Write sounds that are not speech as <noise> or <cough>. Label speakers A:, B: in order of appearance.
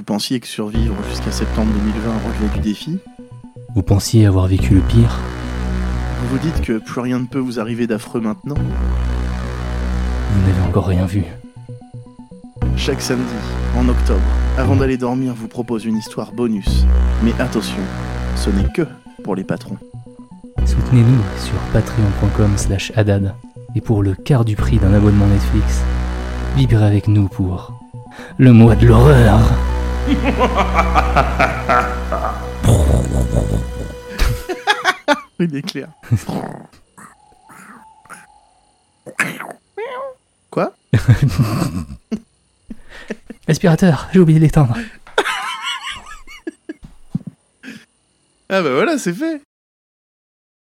A: Vous pensiez que survivre jusqu'à septembre 2020 relevait du défi
B: Vous pensiez avoir vécu le pire
A: Vous vous dites que plus rien ne peut vous arriver d'affreux maintenant
B: Vous n'avez encore rien vu.
A: Chaque samedi, en octobre, avant d'aller dormir, vous propose une histoire bonus. Mais attention, ce n'est que pour les patrons.
B: Soutenez-nous sur patreon.com slash haddad. Et pour le quart du prix d'un abonnement Netflix, vibrez avec nous pour le mois de l'horreur. <laughs>
A: Il est clair. Quoi <laughs>
B: Aspirateur, j'ai oublié de l'éteindre.
A: Ah bah voilà, c'est fait